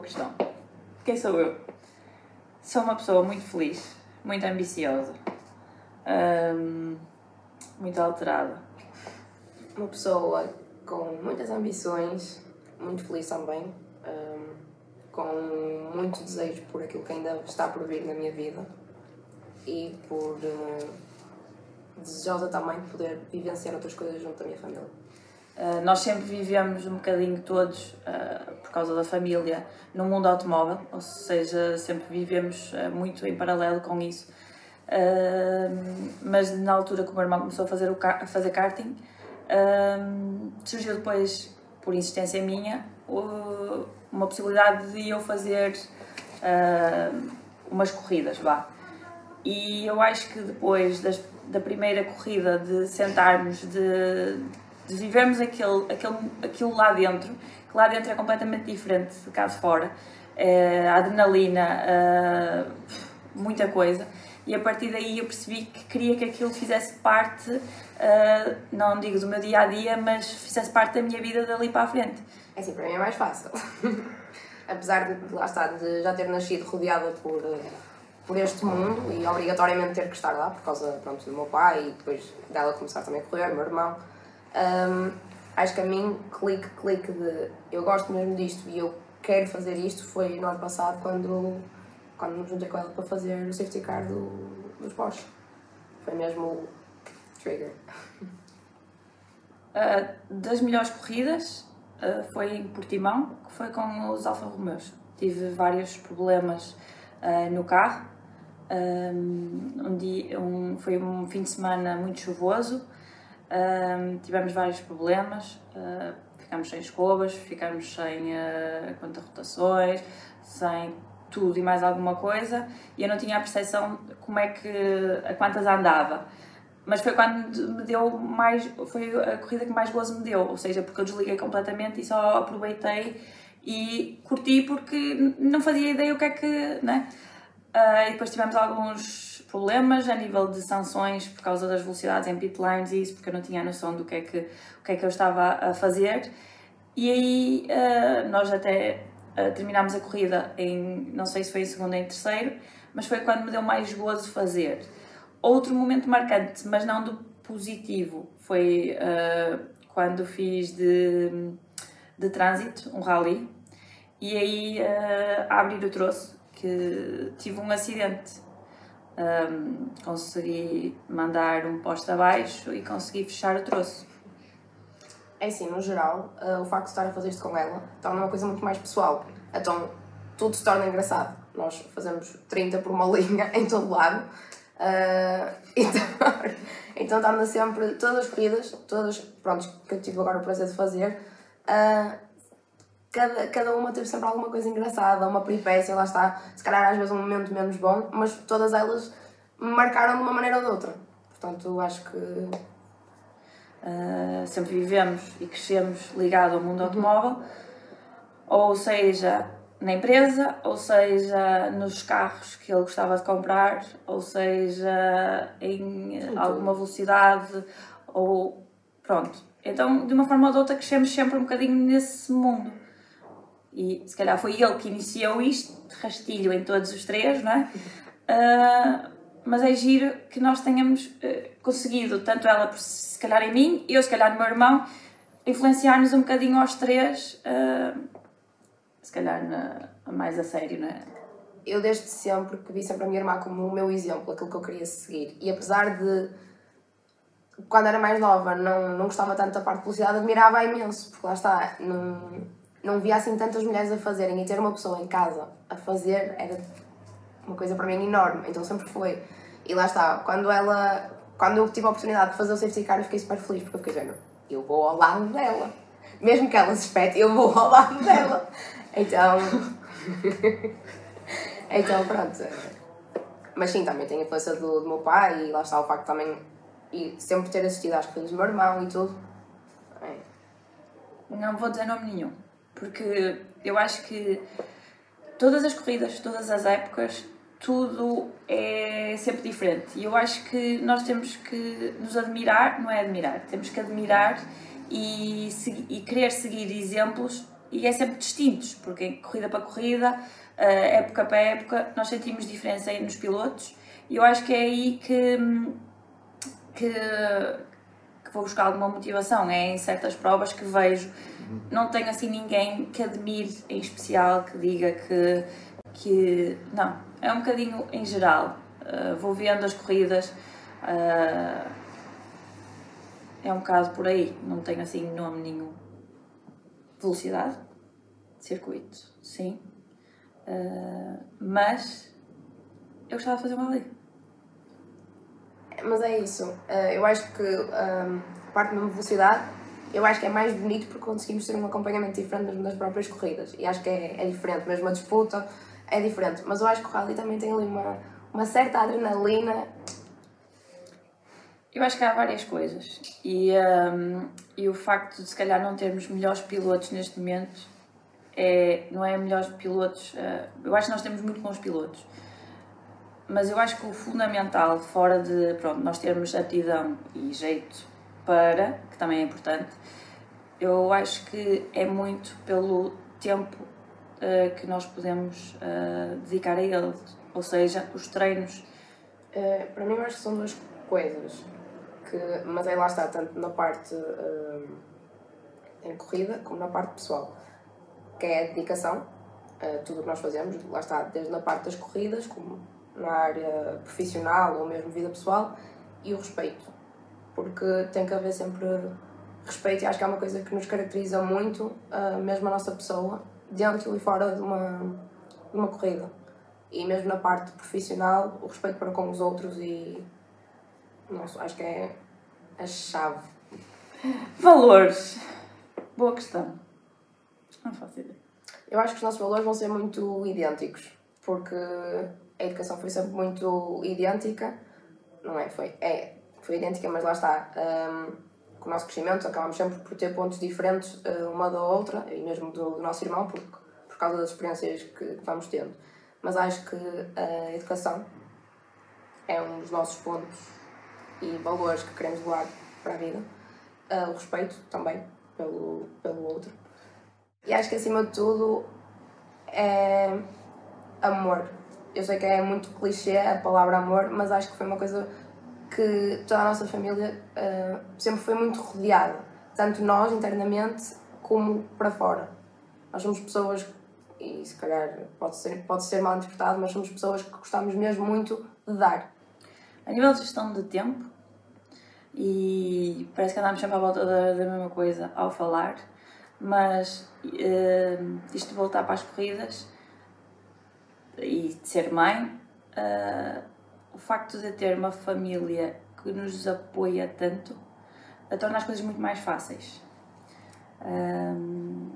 Boa questão. Quem sou eu? Sou uma pessoa muito feliz, muito ambiciosa, hum, muito alterada. Uma pessoa com muitas ambições, muito feliz também, hum, com muito desejo por aquilo que ainda está por vir na minha vida e por uh, desejosa também de poder vivenciar outras coisas junto da minha família. Uh, nós sempre vivemos um bocadinho todos, uh, por causa da família, no mundo automóvel, ou seja, sempre vivemos uh, muito em paralelo com isso. mas na altura que o meu irmão começou a fazer, o a fazer karting, surgiu depois, por insistência minha, uma possibilidade de eu fazer umas corridas, vá. E eu acho que depois das, da primeira corrida, de sentarmos, de, de vivermos aquele, aquele, aquilo lá dentro, que lá dentro é completamente diferente cá de fora, é, a adrenalina, é, muita coisa. E a partir daí eu percebi que queria que aquilo fizesse parte, é, não digo do meu dia a dia, mas fizesse parte da minha vida dali para a frente. É assim, para mim é mais fácil. Apesar de, lá está, de já ter nascido rodeada por por este mundo e obrigatoriamente ter que estar lá por causa pronto, do meu pai e depois dela começar também a correr, meu irmão. Um, acho que a mim, clique, clique de eu gosto mesmo disto e eu quero fazer isto foi no ano passado quando, quando me juntei com ela para fazer o safety car do, dos Porsche. Foi mesmo o trigger. Uh, das melhores corridas uh, foi em Portimão, que foi com os Alfa Romeos. Tive vários problemas uh, no carro, um, dia, um, foi um fim de semana muito chuvoso, um, tivemos vários problemas, uh, ficámos sem escovas, ficámos sem uh, conta rotações, sem tudo e mais alguma coisa, e eu não tinha a percepção como é que, a quantas andava. Mas foi quando me deu mais, foi a corrida que mais gozo me deu, ou seja, porque eu desliguei completamente e só aproveitei e curti porque não fazia ideia o que é que, né? Uh, e depois tivemos alguns problemas a nível de sanções por causa das velocidades em pit e isso, porque eu não tinha noção do que é que, o que, é que eu estava a fazer. E aí uh, nós até uh, terminámos a corrida em, não sei se foi em segundo ou em terceiro, mas foi quando me deu mais gozo fazer. Outro momento marcante, mas não do positivo, foi quando fiz de, de trânsito, um rally, e aí a abrir o troço que tive um acidente. Um, consegui mandar um poste abaixo e consegui fechar o troço. É assim, no geral, uh, o facto de estar a fazer isto com ela torna uma coisa muito mais pessoal. Então, tudo se torna engraçado. Nós fazemos 30 por uma linha em todo lado. Uh, então, então torna sempre todas as corridas, todas pronto, que eu tive agora o prazer de fazer, uh, cada, cada uma teve sempre alguma coisa engraçada, uma peripécia, lá está. Se calhar às vezes um momento menos bom, mas todas elas me marcaram de uma maneira ou de outra. Portanto, acho que. Uh, sempre vivemos e crescemos ligado ao mundo automóvel, ou seja, na empresa, ou seja, nos carros que ele gostava de comprar, ou seja, em alguma velocidade, ou pronto. Então, de uma forma ou de outra, crescemos sempre um bocadinho nesse mundo e se calhar foi ele que iniciou isto, rastilho em todos os três, não é? Uh, mas é giro que nós tenhamos uh, conseguido, tanto ela se calhar em mim, eu se calhar no meu irmão, influenciar-nos um bocadinho aos três, uh, se calhar na, mais a sério, não é? Eu desde sempre que vi sempre a minha irmã como o meu exemplo, aquilo que eu queria seguir. E apesar de, quando era mais nova, não, não gostava tanto da parte de velocidade, admirava imenso, porque lá está, não não via assim tantas mulheres a fazerem e ter uma pessoa em casa a fazer era uma coisa para mim enorme, então sempre foi. E lá está, quando ela, quando eu tive a oportunidade de fazer o safety car, eu fiquei super feliz porque eu fiquei dizendo, eu vou ao lado dela. Mesmo que ela se espete, eu vou ao lado dela. Então. então, pronto. Mas sim, também tem a influência do, do meu pai e lá está o facto também. E sempre ter assistido às coisas do meu irmão e tudo. É. Não vou dizer nome nenhum porque eu acho que todas as corridas, todas as épocas, tudo é sempre diferente. E eu acho que nós temos que nos admirar, não é admirar, temos que admirar e, e querer seguir exemplos e é sempre distintos, porque corrida para corrida, uh, época para época, nós sentimos diferença nos pilotos e eu acho que é aí que, que, que vou buscar alguma motivação, é em certas provas que vejo, não tenho assim ninguém que admire em especial, que diga que, que não, é um bocadinho em geral, uh, vou vendo as corridas, uh, é um bocado por aí, não tenho assim nome nenhum. Velocidade, circuito, sim. Uh, mas eu gostava de fazer uma ali. Mas é isso. Uh, eu acho que um, a parte da velocidade, eu acho que é mais bonito porque conseguimos ter um acompanhamento diferente nas próprias corridas. E acho que é, é diferente, mesmo a disputa é diferente. Mas eu acho que o rally também tem ali uma, uma certa adrenalina eu acho que há várias coisas. E, um, e o facto de se calhar não termos melhores pilotos neste momento é, não é melhores pilotos. Uh, eu acho que nós temos muito bons pilotos. Mas eu acho que o fundamental, fora de pronto, nós termos aptidão e jeito para, que também é importante, eu acho que é muito pelo tempo uh, que nós podemos uh, dedicar a ele. Ou seja, os treinos. para mim, eu acho que são duas coisas que, mas aí lá está, tanto na parte uh, em corrida como na parte pessoal, que é a dedicação tudo o que nós fazemos, lá está, desde na parte das corridas, como na área profissional ou mesmo vida pessoal, e o respeito, porque tem que haver sempre respeito e acho que é uma coisa que nos caracteriza muito, uh, mesmo a nossa pessoa, dentro e fora de uma, de uma corrida. E mesmo na parte profissional, o respeito para com os outros e nossa, acho que é a chave. Valores. Boa questão. Não faço ideia. Eu acho que os nossos valores vão ser muito idênticos, porque a educação foi sempre muito idêntica. Não é? Foi, é, foi idêntica, mas lá está. Um, com o nosso crescimento acabamos sempre por ter pontos diferentes uh, uma da outra, e mesmo do, do nosso irmão, por, causa das experiências que, vamos tendo. Mas acho que a educação é um dos nossos pontos e valores que queremos doar para a vida. Uh, o respeito também pelo, pelo outro. E acho que acima de tudo é amor. Eu sei que é muito clichê a palavra amor, mas acho que foi uma coisa que toda a nossa família uh, sempre foi muito rodeada, tanto nós internamente como para fora. Nós somos pessoas, e se calhar pode ser, pode ser mal interpretado, mas somos pessoas que gostamos mesmo muito de dar. A nível de gestão de tempo, e parece que andamos sempre à volta da, da mesma coisa ao falar, mas uh, isto de voltar para as corridas e de ser mãe, uh, o facto de ter uma família que nos apoia tanto uh, torna as coisas muito mais fáceis. Uh,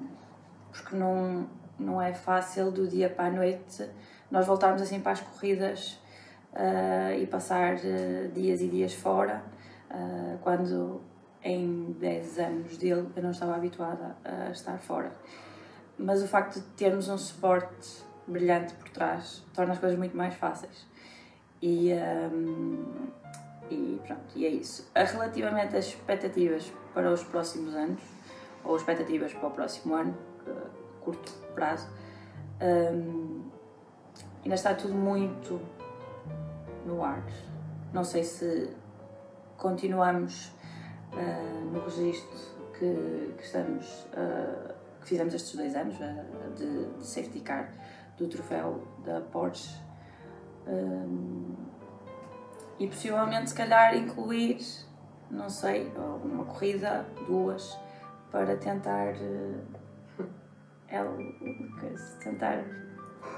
porque não, não é fácil do dia para a noite nós voltarmos assim para as corridas e passar dias e dias fora uh, quando em 10 anos dele eu não estava habituada a estar fora. Mas o facto de termos um suporte brilhante por trás torna as coisas muito mais fáceis. E, um, e pronto, e é isso. Relativamente às expectativas para os próximos anos, ou expectativas para o próximo ano, curto prazo, um, ainda está tudo muito no ar. Não sei se continuamos uh, no registro que, que estamos, uh, que fizemos estes dois anos uh, de, de, safety car do troféu da Porsche um, e possivelmente se calhar incluir, não sei, uma corrida, duas, para tentar ela, tentar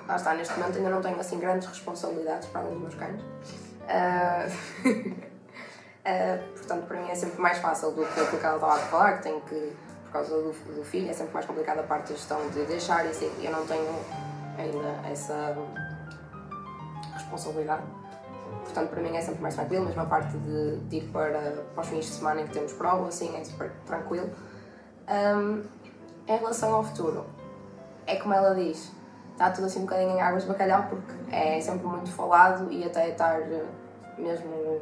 Lá está, neste momento ainda não tenho assim grandes responsabilidades para além dos meus cães. Uh... Uh, portanto, para mim é sempre mais fácil do que aquilo que ela estava a falar, que tenho que, por causa do, do filho, é sempre mais complicada a parte da gestão de deixar e assim, eu não tenho ainda essa responsabilidade. Portanto, para mim é sempre mais tranquilo, mesmo a parte de, de ir para, para os fins de semana em que temos prova, assim, é super tranquilo. Um, em relação ao futuro, é como ela diz, está tudo assim um bocadinho em águas de bacalhau, porque é sempre muito falado e até estar mesmo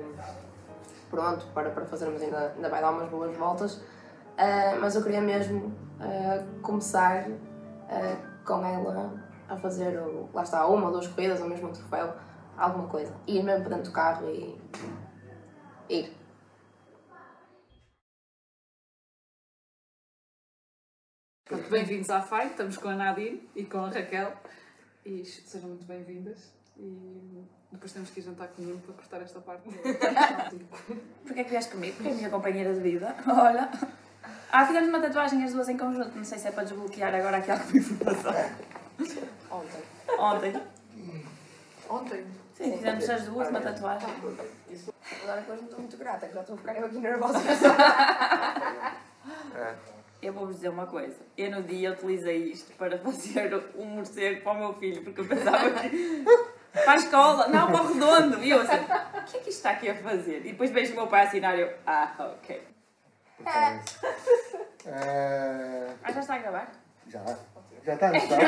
pronto para, para fazermos, ainda, ainda vai dar umas boas voltas. Uh, mas eu queria mesmo uh, começar uh, com ela a fazer, o, lá está, uma ou duas corridas, ou mesmo um troféu, alguma coisa. Ir mesmo para dentro do carro e ir. Bem-vindos à FAI, estamos com a Nadine e com a Raquel e sejam muito bem-vindas e depois temos que ir jantar comigo para cortar esta parte. Porquê é que vieste comigo? Porque é a minha companheira de vida. Olha. Ah, fizemos uma tatuagem as duas em conjunto. Não sei se é para desbloquear agora aqui alguma informação. Ontem. Ontem. Ontem? Sim, fizemos as duas uma tatuagem. Agora depois não estou muito grata, que já estou a ficar eu aqui nervosa. Eu vou-vos dizer uma coisa. Eu no dia utilizei isto para fazer um morcego para o meu filho, porque eu pensava que. Para a escola, não, para o redondo. E eu assim, o que é que isto está aqui a fazer? E depois vejo o meu pai assinar e eu, ah, ok. Ah, Ah, já está a gravar? já. Já tá no start?